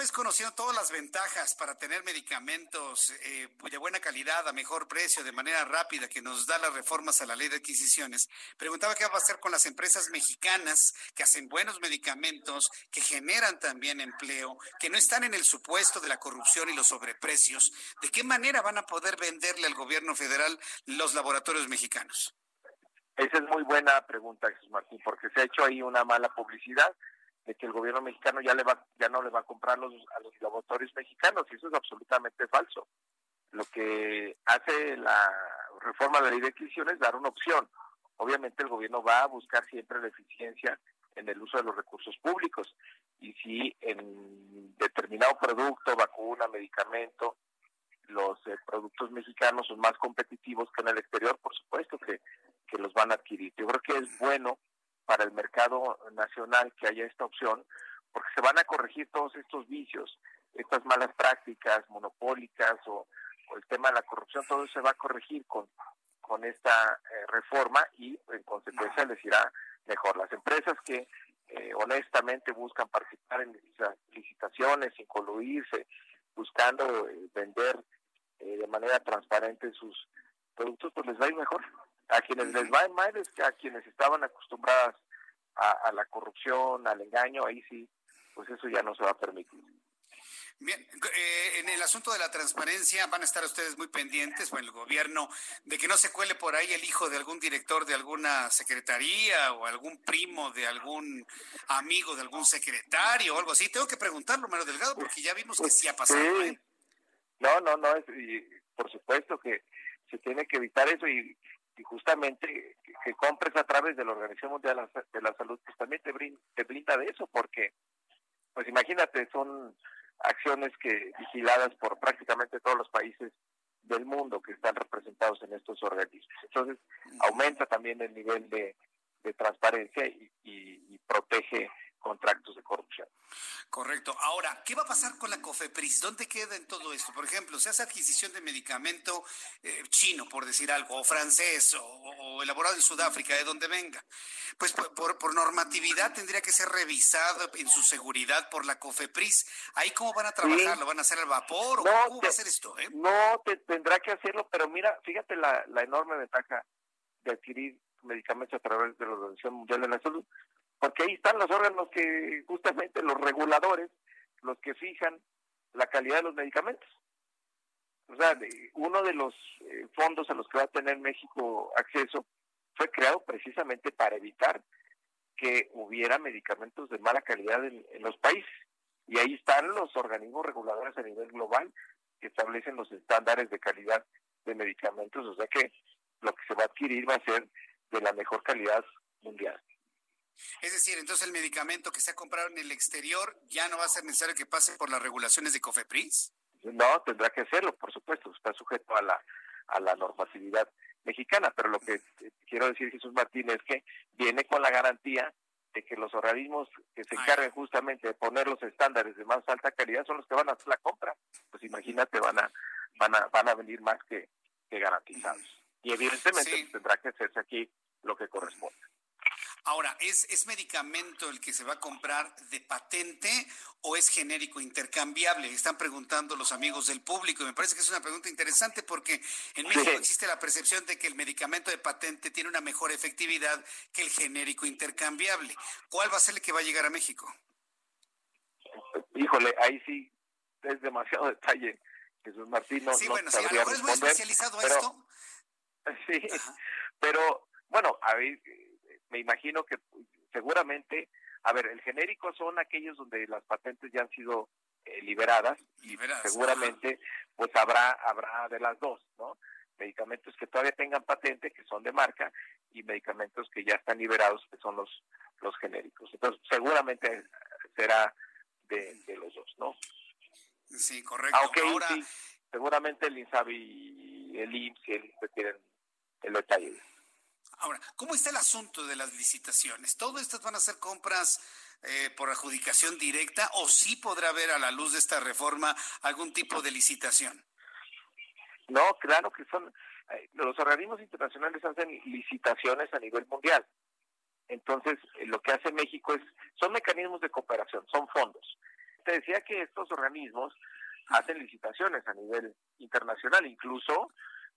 vez conociendo todas las ventajas para tener medicamentos eh, de buena calidad, a mejor precio, de manera rápida, que nos da las reformas a la ley de adquisiciones, preguntaba qué va a hacer con las empresas mexicanas que hacen buenos medicamentos, que generan también empleo, que no están en el supuesto de la corrupción y los sobreprecios. ¿De qué manera van a poder venderle al gobierno federal los laboratorios mexicanos? Esa es muy buena pregunta, Jesús Martín, porque se ha hecho ahí una mala publicidad que el gobierno mexicano ya le va ya no le va a comprar los, a los laboratorios mexicanos y eso es absolutamente falso. Lo que hace la reforma de la ley de adquisición es dar una opción. Obviamente el gobierno va a buscar siempre la eficiencia en el uso de los recursos públicos y si en determinado producto, vacuna, medicamento, los eh, productos mexicanos son más competitivos que en el exterior, por supuesto que, que los van a adquirir. Yo creo que es bueno para el mercado nacional que haya esta opción, porque se van a corregir todos estos vicios, estas malas prácticas monopólicas o, el tema de la corrupción, todo eso se va a corregir con, con esta eh, reforma y en consecuencia les irá mejor. Las empresas que eh, honestamente buscan participar en licitaciones, sin coluirse, buscando eh, vender eh, de manera transparente sus productos, pues les va a ir mejor. A quienes les va ir mal es que a quienes estaban acostumbradas a, a la corrupción, al engaño, ahí sí, pues eso ya no se va a permitir. Bien, eh, en el asunto de la transparencia van a estar ustedes muy pendientes, bueno, el gobierno, de que no se cuele por ahí el hijo de algún director de alguna secretaría o algún primo de algún amigo de algún secretario o algo así. Tengo que preguntarlo, Mario Delgado, porque ya vimos que sí ha pasado. Sí. ¿eh? No, no, no, es, y por supuesto que se tiene que evitar eso y, y justamente que, compres a través de la Organización Mundial de la, de la Salud, pues también te brinda, te brinda de eso, porque, pues imagínate, son acciones que vigiladas por prácticamente todos los países del mundo que están representados en estos organismos. Entonces, aumenta también el nivel de, de transparencia y, y, y protege contra actos de corrupción. Correcto. Ahora, ¿qué va a pasar con la COFEPRIS? ¿Dónde queda en todo esto? Por ejemplo, se hace adquisición de medicamento eh, chino, por decir algo, o francés, o, o, elaborado en Sudáfrica, de donde venga. Pues por, por, por, normatividad tendría que ser revisado en su seguridad por la COFEPRIS. ¿Ahí cómo van a trabajar? Sí. ¿Lo van a hacer al vapor? ¿O no, cómo te, va a hacer esto? Eh? No, te, tendrá que hacerlo, pero mira, fíjate la, la enorme ventaja de adquirir medicamentos a través de la Organización Mundial de la Salud porque ahí están los órganos que justamente los reguladores, los que fijan la calidad de los medicamentos. O sea, uno de los eh, fondos a los que va a tener México acceso fue creado precisamente para evitar que hubiera medicamentos de mala calidad en, en los países. Y ahí están los organismos reguladores a nivel global que establecen los estándares de calidad de medicamentos. O sea que lo que se va a adquirir va a ser de la mejor calidad mundial. Es decir, entonces el medicamento que se ha comprado en el exterior ya no va a ser necesario que pase por las regulaciones de COFEPRIS. No, tendrá que hacerlo, por supuesto, está sujeto a la a la normatividad mexicana, pero lo que quiero decir Jesús Martín es que viene con la garantía de que los organismos que se encarguen justamente de poner los estándares de más alta calidad son los que van a hacer la compra. Pues imagínate, van a van a van a venir más que, que garantizados. Y evidentemente sí. tendrá que hacerse aquí lo que corresponde. Ahora, ¿es, ¿es medicamento el que se va a comprar de patente o es genérico intercambiable? Están preguntando los amigos del público y me parece que es una pregunta interesante porque en México sí. existe la percepción de que el medicamento de patente tiene una mejor efectividad que el genérico intercambiable. ¿Cuál va a ser el que va a llegar a México? Híjole, ahí sí es demasiado detalle. Jesús Martín no, Sí, no bueno, sí, a lo mejor es muy especializado pero, esto. Sí, Ajá. pero bueno, a ver, me imagino que seguramente, a ver, el genérico son aquellos donde las patentes ya han sido eh, liberadas, liberadas seguramente ajá. pues habrá habrá de las dos, ¿no? medicamentos que todavía tengan patente, que son de marca, y medicamentos que ya están liberados, que son los, los genéricos. Entonces, seguramente será de, los dos, ¿no? Sí, correcto. Aunque sí, seguramente el INSABI y el IMSS y el INSABI tienen el detalle. Ahora, ¿cómo está el asunto de las licitaciones? ¿Todo estas van a ser compras eh, por adjudicación directa o sí podrá haber a la luz de esta reforma algún tipo de licitación? No, claro que son, eh, los organismos internacionales hacen licitaciones a nivel mundial. Entonces, eh, lo que hace México es, son mecanismos de cooperación, son fondos. Te decía que estos organismos hacen licitaciones a nivel internacional, incluso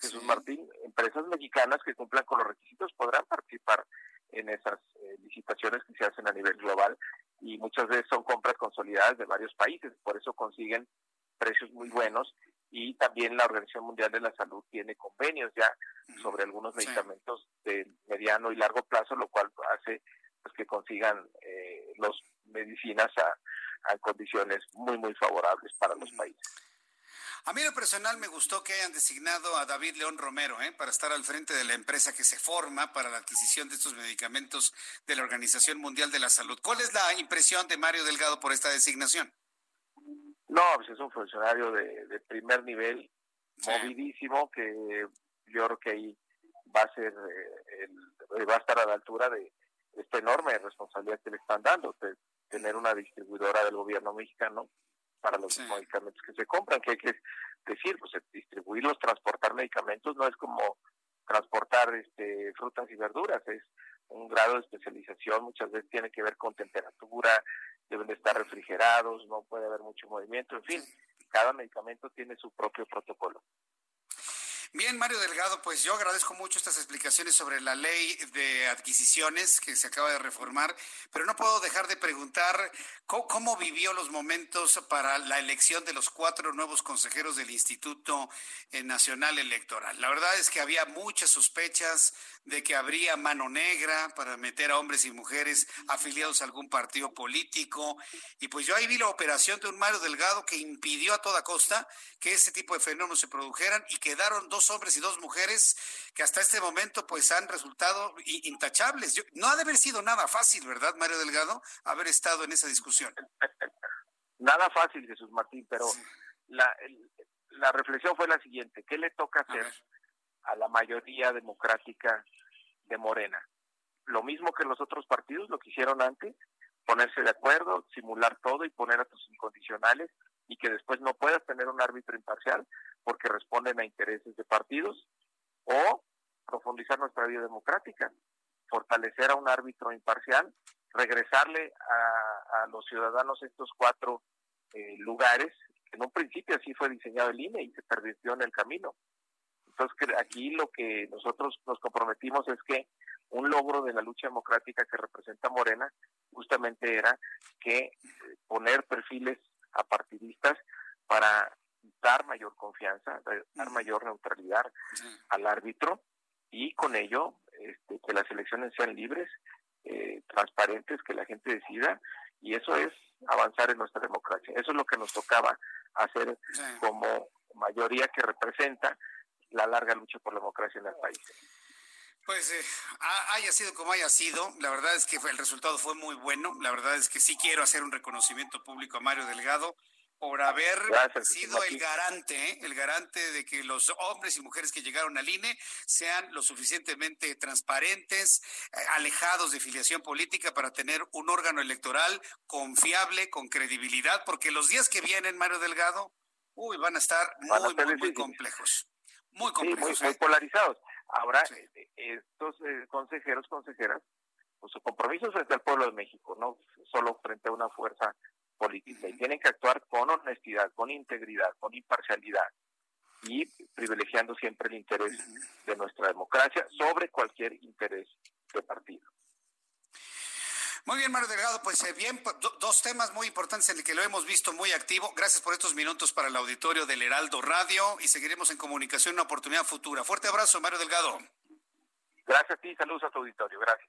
Jesús Martín, empresas mexicanas que cumplan con los requisitos podrán participar en esas eh, licitaciones que se hacen a nivel global y muchas veces son compras consolidadas de varios países, por eso consiguen precios muy buenos y también la Organización Mundial de la Salud tiene convenios ya sobre algunos medicamentos de mediano y largo plazo, lo cual hace pues, que consigan eh, las medicinas a, a condiciones muy, muy favorables para los países. A mí lo personal me gustó que hayan designado a David León Romero ¿eh? para estar al frente de la empresa que se forma para la adquisición de estos medicamentos de la Organización Mundial de la Salud. ¿Cuál es la impresión de Mario Delgado por esta designación? No, pues es un funcionario de, primer nivel, movidísimo, que yo creo que ahí va a ser, eh, va a estar a la altura de esta enorme responsabilidad que le están dando, de tener una distribuidora del gobierno mexicano para los medicamentos que se compran, que hay que decir, pues distribuirlos, transportar medicamentos no es como transportar este, frutas y verduras, es un grado de especialización, muchas veces tiene que ver con temperatura, deben de estar refrigerados, no puede haber mucho movimiento, en fin, cada medicamento tiene su propio protocolo. Bien, Mario Delgado, pues yo agradezco mucho estas explicaciones sobre la ley de adquisiciones que se acaba de reformar, pero no puedo dejar de preguntar cómo, vivió los momentos para la elección de los cuatro nuevos consejeros del Instituto eh, Nacional Electoral. La verdad es que había muchas sospechas de que habría mano negra para meter a hombres y mujeres afiliados a algún partido político, y pues yo ahí vi la operación de un Mario Delgado que impidió a toda costa que ese tipo de fenómenos se produjeran y quedaron dos hombres y dos mujeres que hasta este momento pues han resultado intachables. no ha de haber sido nada fácil, ¿verdad, Mario Delgado, haber estado en esa discusión? Nada fácil, Jesús Martín, pero la, la reflexión fue la siguiente, ¿qué le toca hacer a, a la mayoría democrática de Morena? Lo mismo que los otros partidos, lo que hicieron antes, ponerse de acuerdo, simular todo y poner a tus incondicionales y que después no puedas tener un árbitro imparcial porque responden a intereses de partidos o profundizar nuestra vida democrática, fortalecer a un árbitro imparcial, regresarle a, los ciudadanos estos cuatro eh, lugares, en un principio así fue diseñado el INE y se pervirtió en el camino. Entonces aquí lo que nosotros nos comprometimos es que un logro de la lucha democrática que representa Morena justamente era que eh, poner perfiles a partidistas para dar mayor confianza, dar mayor neutralidad al árbitro y con ello este, que las elecciones sean libres, eh, transparentes, que la gente decida y eso es avanzar en nuestra democracia. Eso es lo que nos tocaba hacer como mayoría que representa la larga lucha por la democracia en el país. Pues eh, haya sido como haya sido, la verdad es que el resultado fue muy bueno. La verdad es que sí quiero hacer un reconocimiento público a Mario Delgado por haber sido el garante, ¿eh? el garante de que los hombres y mujeres que llegaron al INE sean lo suficientemente transparentes, eh, alejados de filiación política para tener un órgano electoral confiable, con credibilidad, porque los días que vienen, Mario Delgado, uy, van a estar muy, muy, complejos. Muy complejos. muy, polarizados. Ahora, estos eh, consejeros, consejeras, pues su compromiso frente al pueblo de México, no solo frente a una fuerza política, y tienen que actuar con honestidad, con integridad, con imparcialidad y privilegiando siempre el interés de nuestra democracia sobre cualquier interés de partido. Muy bien, Mario Delgado, pues eh, bien, dos temas muy importantes en el que lo hemos visto muy activo. Gracias por estos minutos para el auditorio del Heraldo Radio y seguiremos en comunicación en una oportunidad futura. Fuerte abrazo, Mario Delgado. Gracias a ti, saludos a tu auditorio, gracias.